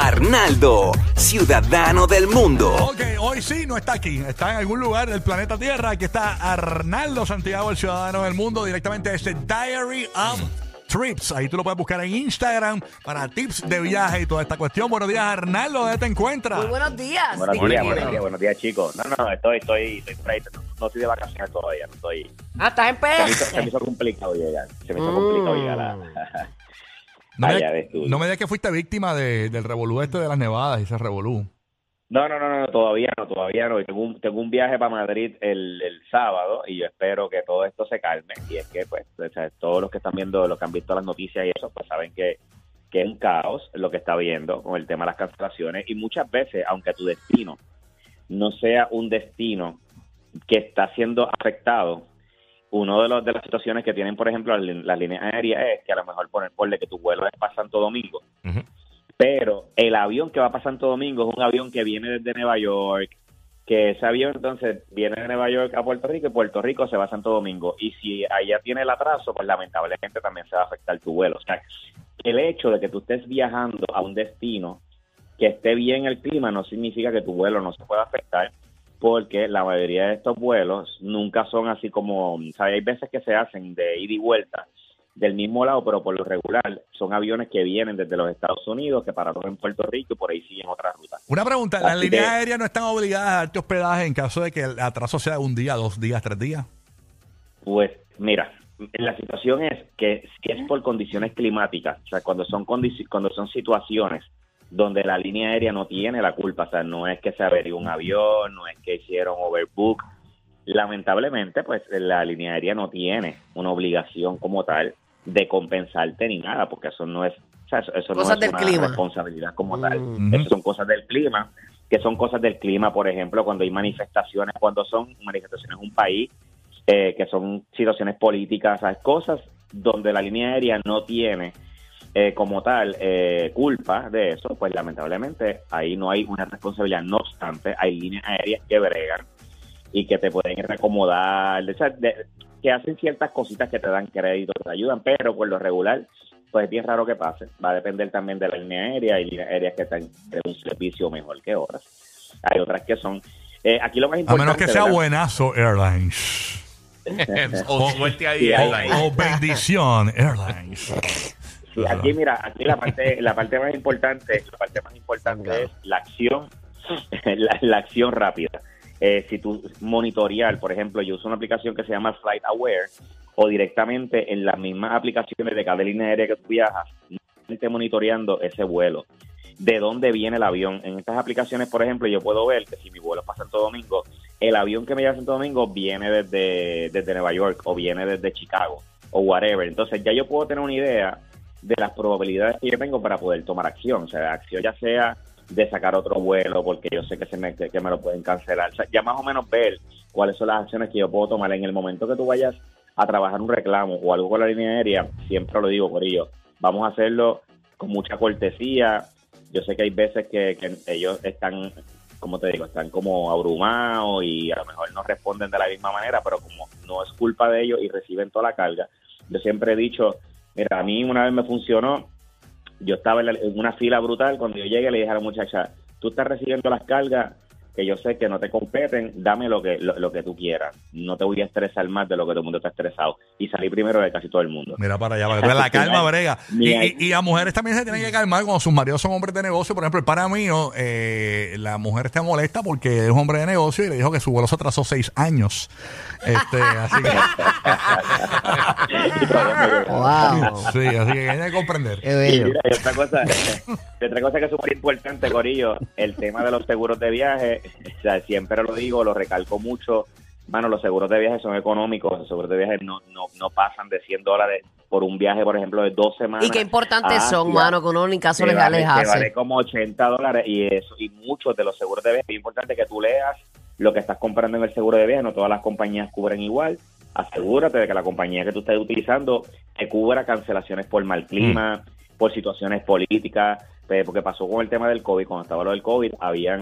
Arnaldo, ciudadano del mundo. Ok, hoy sí no está aquí, está en algún lugar del planeta Tierra. Aquí está Arnaldo Santiago, el ciudadano del mundo, directamente desde Diary of Trips. Ahí tú lo puedes buscar en Instagram para tips de viaje y toda esta cuestión. Buenos días, Arnaldo, ¿dónde te encuentras? Muy buenos días. Buenos días, buenos días, buenos días, chicos. No, no, estoy, estoy, estoy por ahí. No, no estoy de vacaciones todavía, no estoy. Ah, estás en Se me, hizo, PS. se me hizo complicado llegar. Se me hizo complicado llegar a. No me, de digas- estudio. no me digas que fuiste víctima de- del revolú este de las nevadas y ese revolú. No, no, no, no, todavía no, todavía no. Tengo un, tengo un viaje para Madrid el, el sábado y yo espero que todo esto se calme. Y es que, pues, o sea, todos los que están viendo, los que han visto las noticias y eso, pues saben que, que es un caos lo que está viendo con el tema de las cancelaciones. Y muchas veces, aunque tu destino no sea un destino que está siendo afectado, uno de los de las situaciones que tienen, por ejemplo, las, líneas aéreas es que a lo mejor ponen ponle que tu vuelo es para Santo Domingo, pero el avión que va para Santo Domingo es un avión que viene desde Nueva York, que ese avión entonces viene de Nueva York a Puerto Rico y Puerto Rico se va a Santo Domingo. Y si allá tiene el atraso, pues lamentablemente también se va a afectar tu vuelo. O sea, el hecho de que tú estés viajando a un destino que esté bien el clima no significa que tu vuelo no se pueda afectar porque la mayoría de estos vuelos nunca son así como, ¿sabes? Hay veces que se hacen de ida y vuelta del mismo lado, pero por lo regular son aviones que vienen desde los Estados Unidos, que pararon en Puerto Rico y por ahí siguen otras rutas. Una pregunta, ¿las líneas que- aéreas no están obligadas a darte hospedaje en caso de que el atraso sea un día, dos días, tres días? Pues mira, la situación es que si es por condiciones climáticas, o sea, cuando son cuando son situaciones donde la línea aérea no tiene la culpa, o sea, no es que se averió un avión, no es que hicieron overbook, lamentablemente, pues la línea aérea no tiene una obligación como tal de compensarte ni nada, porque eso no es, o sea, eso, eso no es del una clima. responsabilidad como tal. Eso son cosas del clima, que son cosas del clima, por ejemplo, cuando hay manifestaciones, cuando son manifestaciones en un país, eh, que son situaciones políticas, ¿sabes? cosas donde la línea aérea no tiene eh, como tal eh, culpa de eso, pues lamentablemente ahí no hay una responsabilidad. No obstante, hay líneas aéreas que bregan y que te pueden recomodar, o sea, de- que hacen ciertas cositas que te dan crédito, te ayudan, pero por lo regular, pues es bien raro que pase. Va a depender también de la línea aérea. Hay líneas aéreas que están de un servicio mejor que otras. Hay otras que son... eh, aquí lo más A menos que sea ¿verdad? buenazo Airlines. o suerte ahí. O bendición Airlines. Sí, aquí mira, aquí la parte, la parte más importante, la parte más importante es la acción, la, la acción rápida. Eh, si tú monitorear, por ejemplo, yo uso una aplicación que se llama Flight Aware o directamente en las mismas aplicaciones de cada línea aérea que tú viajas, esté monitoreando ese vuelo. De dónde viene el avión. En estas aplicaciones, por ejemplo, yo puedo ver que si mi vuelo es para Santo Domingo, el avión que me lleva a Santo Domingo viene desde, desde Nueva York o viene desde Chicago o whatever. Entonces ya yo puedo tener una idea de las probabilidades que yo tengo para poder tomar acción. O sea, acción ya sea de sacar otro vuelo porque yo sé que se me, que, me lo pueden cancelar. Ya más o menos ver cuáles son las acciones que yo puedo tomar en el momento que tú vayas a trabajar un reclamo o algo con la línea aérea. Siempre lo digo, por ello, vamos a hacerlo con mucha cortesía. Yo sé que hay veces que ellos están, como te digo, están como abrumados y a lo mejor no responden de la misma manera, pero como no es culpa de ellos y reciben toda la carga, yo siempre he dicho, mira, a mí una vez me funcionó, yo estaba en, la- en una fila brutal, cuando yo llegué le dije a la muchacha, tú estás recibiendo las cargas que yo sé que no te competen, dame lo que lo, lo que tú quieras. No te voy a estresar más de lo que todo el mundo está estresado. Y salí primero de casi todo el mundo. Mira para allá, para que la calma brega. Y, y, y a mujeres también se tienen que calmar cuando sus maridos son hombres de negocio. Por ejemplo, el para mío, eh, la mujer está molesta porque es hombre de negocio y le dijo que su vuelo se atrasó seis años. Este, así que, Wow. sí, así que hay que comprender. Qué Y bello. mira, y otra cosa, y otra cosa que es súper importante, Corillo, el tema de los seguros de viaje, o sea, siempre lo digo, lo recalco mucho, Bueno, los seguros de viaje son económicos, los seguros de viaje no, no, no pasan de 100 dólares por un viaje, por ejemplo, de dos semanas. Y qué importantes son, Asia, mano, que uno ni caso que legales vale, que hace. vale como 80 dólares y eso y muchos de los seguros de viaje. Es importante que tú leas lo que estás comprando en el seguro de viaje. No todas las compañías cubren igual. Asegúrate de que la compañía que tú estés utilizando te cubra cancelaciones por mal clima, por situaciones políticas, eh, porque pasó con el tema del COVID. Cuando estaba lo del COVID, habían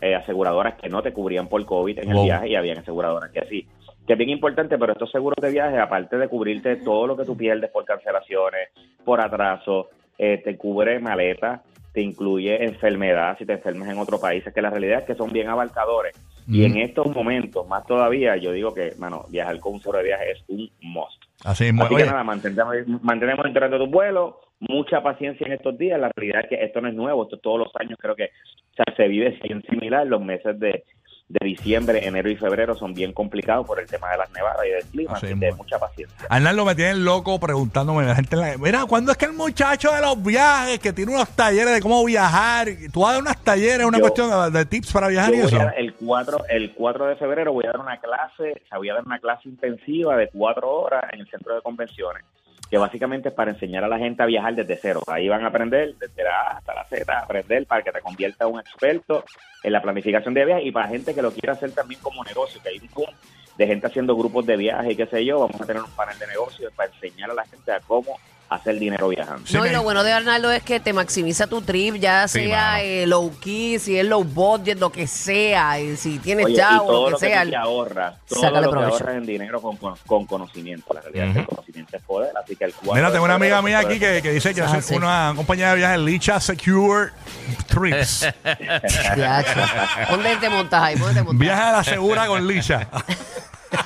eh, aseguradoras que no te cubrían por COVID en el viaje y habían aseguradoras que sí. Que es bien importante, pero estos seguros de viaje, aparte de cubrirte todo lo que tú pierdes por cancelaciones, por atraso, eh, te cubre maleta, te incluye enfermedad, si te enfermas en otro país, es que la realidad es que son bien abarcadores. Y en estos momentos, más todavía, yo digo que, mano, viajar con un seguro de viaje es un must. Así mismo. Así Oye, que nada, mantenemos, mantenemos enterando tu vuelo, mucha paciencia en estos días. La realidad es que esto no es nuevo, esto todos los años creo que o sea, se vive bien similar. Los meses de, de diciembre, enero y febrero son bien complicados por el tema de las nevadas y del clima, Así así que mucha paciencia. Arnaldo me tiene loco preguntándome la gente en la- mira ¿cuándo es que el muchacho de los viajes que tiene unos talleres de cómo viajar tú vas a dar unos talleres una Yo- cuestión de, de tips para viajar y eso el 4, el 4 de febrero voy a dar una clase, o sea, voy a dar una clase intensiva de cuatro horas en el centro de convenciones, que básicamente es para enseñar a la gente a viajar desde cero. Ahí van a aprender desde la A hasta la Z, aprender para que te conviertas en un experto en la planificación de viajes y para gente que lo quiera hacer también como negocio, que hay un boom de gente haciendo grupos de viaje y qué sé yo, vamos a tener un panel de negocios para enseñar a la gente a cómo hacer dinero viajando. No, y lo bueno de Arnaldo es que te maximiza tu trip, ya Sí, sea eh, low key, si es low budget, lo que sea, y si tienes Oye, ya y o todo lo lo que que sea. tú te ahorras, todo sácale lo que provecho. ahorras en dinero con, con, con conocimiento. La realidad es que el conocimiento es poder, así que el cuatro Mira, tengo una amiga mía aquí que, que dice que Ah, es sí. una compañía de viajes, Licha Secure Trips. ¿Dónde te montas ahí? ¿Dónde te montas? Viaja a la segura con Licha.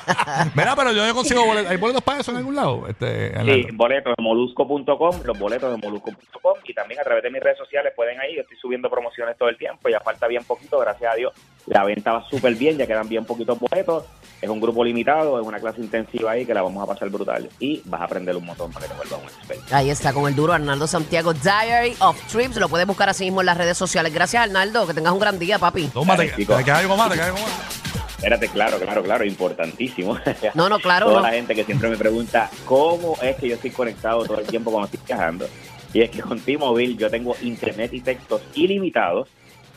Mira, pero yo no consigo boletos. ¿Hay boletos para eso en algún lado? Este, Sí, boletos de molusco.com, los boletos de molusco.com y también a través de mis redes sociales pueden ir. Yo estoy subiendo promociones todo el tiempo, ya falta bien poquito, gracias a Dios. La venta va súper bien, ya quedan bien poquitos boletos. Es un grupo limitado, es una clase intensiva ahí que la vamos a pasar brutal y vas a aprender un montón para que te vuelvas un experto. Ahí está, con el duro Arnaldo Santiago, Diary of Trips. Lo puedes buscar así mismo en las redes sociales. Gracias, Arnaldo. Que tengas un gran día, papi. Tómate, queda algo más, algo más. Espérate, claro, claro, claro, importantísimo. No, no, claro, Toda no. la gente que siempre me pregunta cómo es que yo estoy conectado todo el tiempo cuando estoy viajando. Y es que con T-Mobile yo tengo internet y textos ilimitados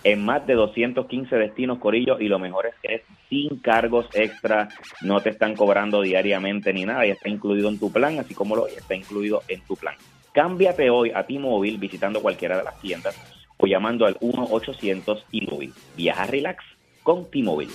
en más de 215 destinos, Corillo, y lo mejor es que es sin cargos extra, no te están cobrando diariamente ni nada, y está incluido en tu plan, así como lo está incluido en tu plan. Cámbiate hoy a T-Mobile visitando cualquiera de las tiendas o llamando al 1-800 T-Mobile. Viaja relax con T-Mobile.